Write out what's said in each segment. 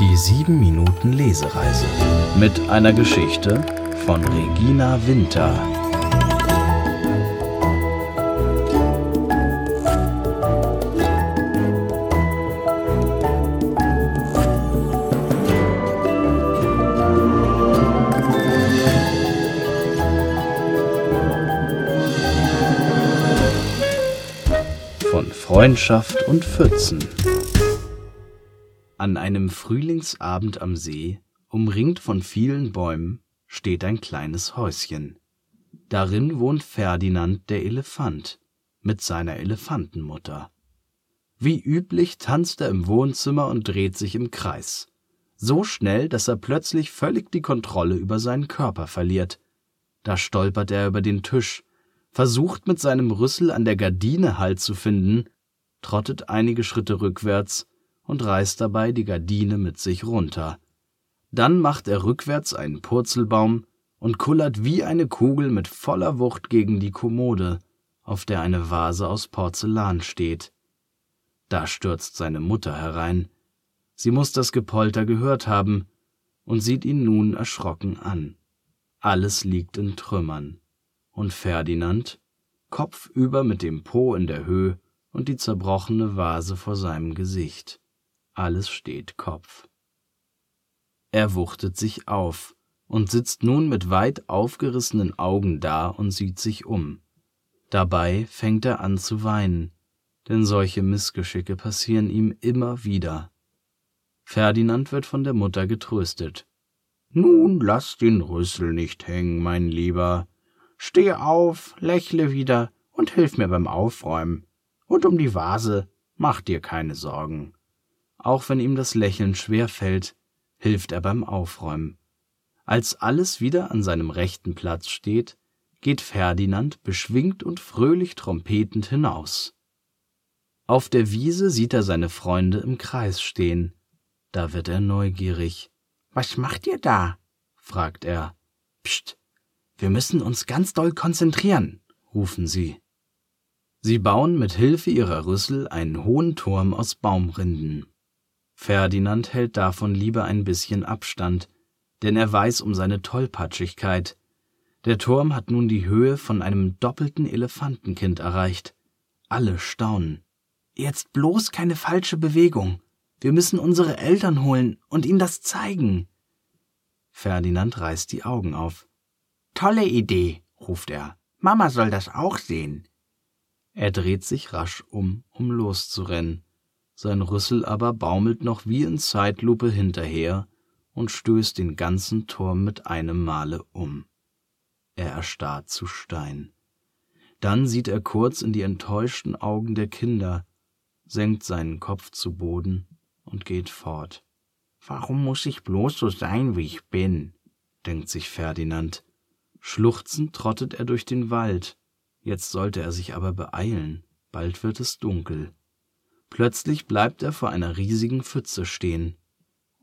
Die 7 Minuten Lesereise mit einer Geschichte von Regina Winter. Von Freundschaft und Pfützen. An einem Frühlingsabend am See, umringt von vielen Bäumen, steht ein kleines Häuschen. Darin wohnt Ferdinand der Elefant mit seiner Elefantenmutter. Wie üblich tanzt er im Wohnzimmer und dreht sich im Kreis. So schnell, dass er plötzlich völlig die Kontrolle über seinen Körper verliert. Da stolpert er über den Tisch, versucht mit seinem Rüssel an der Gardine Halt zu finden, trottet einige Schritte rückwärts und reißt dabei die Gardine mit sich runter. Dann macht er rückwärts einen Purzelbaum und kullert wie eine Kugel mit voller Wucht gegen die Kommode, auf der eine Vase aus Porzellan steht. Da stürzt seine Mutter herein. Sie muss das Gepolter gehört haben und sieht ihn nun erschrocken an. Alles liegt in Trümmern. Und Ferdinand, kopfüber mit dem Po in der Höhe und die zerbrochene Vase vor seinem Gesicht. Alles steht Kopf. Er wuchtet sich auf und sitzt nun mit weit aufgerissenen Augen da und sieht sich um. Dabei fängt er an zu weinen, denn solche Missgeschicke passieren ihm immer wieder. Ferdinand wird von der Mutter getröstet. Nun lass den Rüssel nicht hängen, mein Lieber. Steh auf, lächle wieder und hilf mir beim Aufräumen. Und um die Vase mach dir keine Sorgen. Auch wenn ihm das Lächeln schwer fällt, hilft er beim Aufräumen. Als alles wieder an seinem rechten Platz steht, geht Ferdinand beschwingt und fröhlich trompetend hinaus. Auf der Wiese sieht er seine Freunde im Kreis stehen. Da wird er neugierig. Was macht ihr da? fragt er. Psst, wir müssen uns ganz doll konzentrieren, rufen sie. Sie bauen mit Hilfe ihrer Rüssel einen hohen Turm aus Baumrinden. Ferdinand hält davon lieber ein bisschen Abstand, denn er weiß um seine Tollpatschigkeit. Der Turm hat nun die Höhe von einem doppelten Elefantenkind erreicht. Alle staunen. Jetzt bloß keine falsche Bewegung. Wir müssen unsere Eltern holen und ihnen das zeigen. Ferdinand reißt die Augen auf. Tolle Idee, ruft er. Mama soll das auch sehen. Er dreht sich rasch um, um loszurennen sein Rüssel aber baumelt noch wie in Zeitlupe hinterher und stößt den ganzen Turm mit einem Male um. Er erstarrt zu Stein. Dann sieht er kurz in die enttäuschten Augen der Kinder, senkt seinen Kopf zu Boden und geht fort. Warum muss ich bloß so sein, wie ich bin? denkt sich Ferdinand. Schluchzend trottet er durch den Wald. Jetzt sollte er sich aber beeilen, bald wird es dunkel. Plötzlich bleibt er vor einer riesigen Pfütze stehen.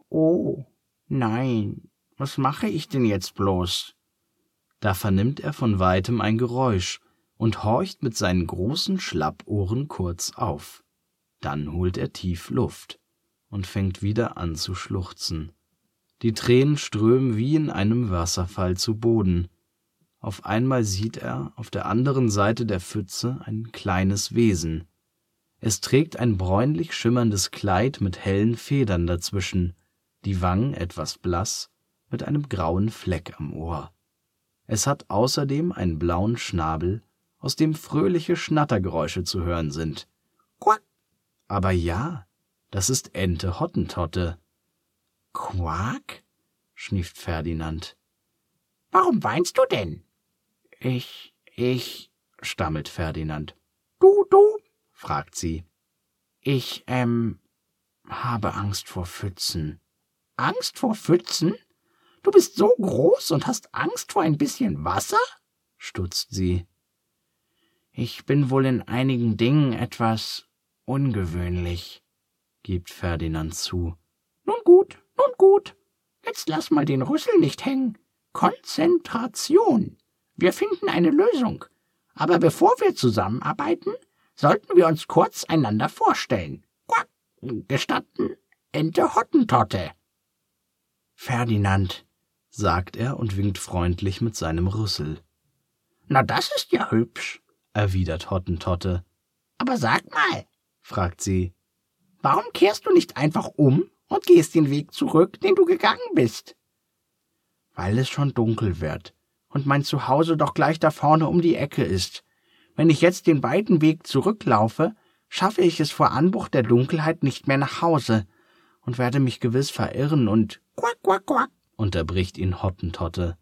Oh, nein, was mache ich denn jetzt bloß? Da vernimmt er von weitem ein Geräusch und horcht mit seinen großen Schlappohren kurz auf. Dann holt er tief Luft und fängt wieder an zu schluchzen. Die Tränen strömen wie in einem Wasserfall zu Boden. Auf einmal sieht er auf der anderen Seite der Pfütze ein kleines Wesen. Es trägt ein bräunlich schimmerndes Kleid mit hellen Federn dazwischen, die Wangen etwas blass, mit einem grauen Fleck am Ohr. Es hat außerdem einen blauen Schnabel, aus dem fröhliche Schnattergeräusche zu hören sind. Quack! Aber ja, das ist Ente Hottentotte. Quack? schnieft Ferdinand. Warum weinst du denn? Ich, ich, stammelt Ferdinand. Du, du, fragt sie. Ich, ähm, habe Angst vor Pfützen. Angst vor Pfützen? Du bist so groß und hast Angst vor ein bisschen Wasser? stutzt sie. Ich bin wohl in einigen Dingen etwas ungewöhnlich, gibt Ferdinand zu. Nun gut, nun gut. Jetzt lass mal den Rüssel nicht hängen. Konzentration. Wir finden eine Lösung. Aber bevor wir zusammenarbeiten, sollten wir uns kurz einander vorstellen. Quack, gestatten, Ente Hottentotte. Ferdinand, sagt er und winkt freundlich mit seinem Rüssel. Na, das ist ja hübsch, erwidert Hottentotte. Aber sag mal, fragt sie, warum kehrst du nicht einfach um und gehst den Weg zurück, den du gegangen bist? Weil es schon dunkel wird und mein Zuhause doch gleich da vorne um die Ecke ist. Wenn ich jetzt den weiten Weg zurücklaufe, schaffe ich es vor Anbruch der Dunkelheit nicht mehr nach Hause und werde mich gewiss verirren und quack, quack, quack, unterbricht ihn Hottentotte.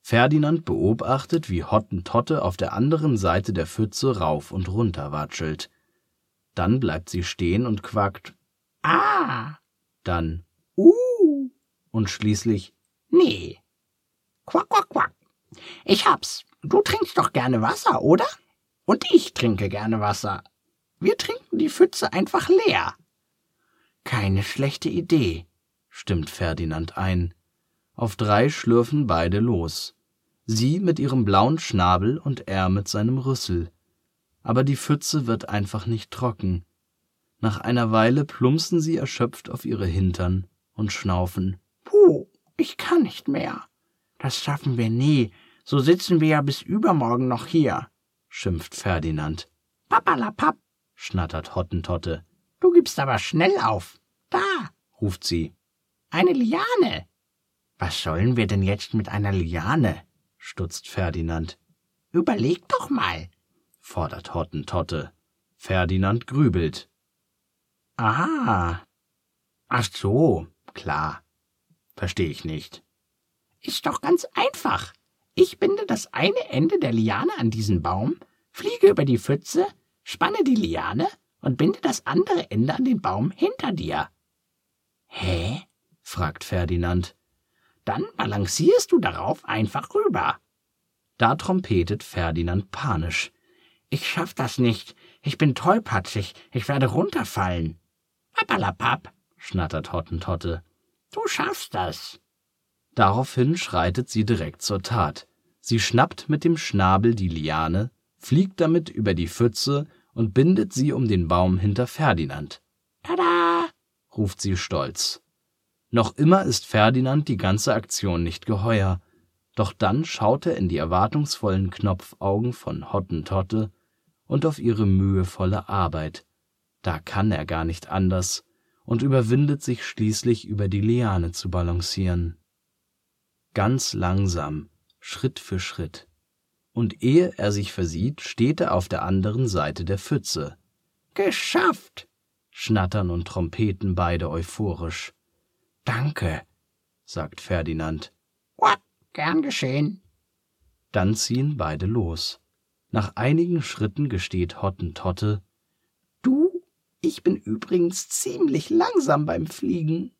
Ferdinand beobachtet, wie Hottentotte auf der anderen Seite der Pfütze rauf und runter watschelt. Dann bleibt sie stehen und quackt Ah, dann uh und schließlich Nee. Quack, quack, quack. Ich hab's. Du trinkst doch gerne Wasser, oder? Und ich trinke gerne Wasser. Wir trinken die Pfütze einfach leer. Keine schlechte Idee, stimmt Ferdinand ein. Auf drei schlürfen beide los. Sie mit ihrem blauen Schnabel und er mit seinem Rüssel. Aber die Pfütze wird einfach nicht trocken. Nach einer Weile plumpsen sie erschöpft auf ihre Hintern und schnaufen. Puh, ich kann nicht mehr. Das schaffen wir nie. So sitzen wir ja bis übermorgen noch hier, schimpft Ferdinand. Papperlapapp, schnattert Hottentotte. Du gibst aber schnell auf. Da, ruft sie. Eine Liane. Was sollen wir denn jetzt mit einer Liane? stutzt Ferdinand. Überleg doch mal, fordert Hottentotte. Ferdinand grübelt. Ah. Ach so, klar. Versteh ich nicht. Ist doch ganz einfach. Ich binde das eine Ende der Liane an diesen Baum, fliege über die Pfütze, spanne die Liane und binde das andere Ende an den Baum hinter dir. Hä? fragt Ferdinand. Dann balancierst du darauf einfach rüber. Da trompetet Ferdinand panisch. Ich schaff das nicht. Ich bin tollpatzig. Ich werde runterfallen. Pappalapapp, schnattert Hottentotte. Du schaffst das. Daraufhin schreitet sie direkt zur Tat. Sie schnappt mit dem Schnabel die Liane, fliegt damit über die Pfütze und bindet sie um den Baum hinter Ferdinand. Tada! ruft sie stolz. Noch immer ist Ferdinand die ganze Aktion nicht geheuer, doch dann schaut er in die erwartungsvollen Knopfaugen von Hottentotte und auf ihre mühevolle Arbeit. Da kann er gar nicht anders und überwindet sich schließlich über die Liane zu balancieren. Ganz langsam, Schritt für Schritt. Und ehe er sich versieht, steht er auf der anderen Seite der Pfütze. Geschafft! schnattern und trompeten beide euphorisch. Danke, sagt Ferdinand. What? Gern geschehen. Dann ziehen beide los. Nach einigen Schritten gesteht Hottentotte, Du, ich bin übrigens ziemlich langsam beim Fliegen.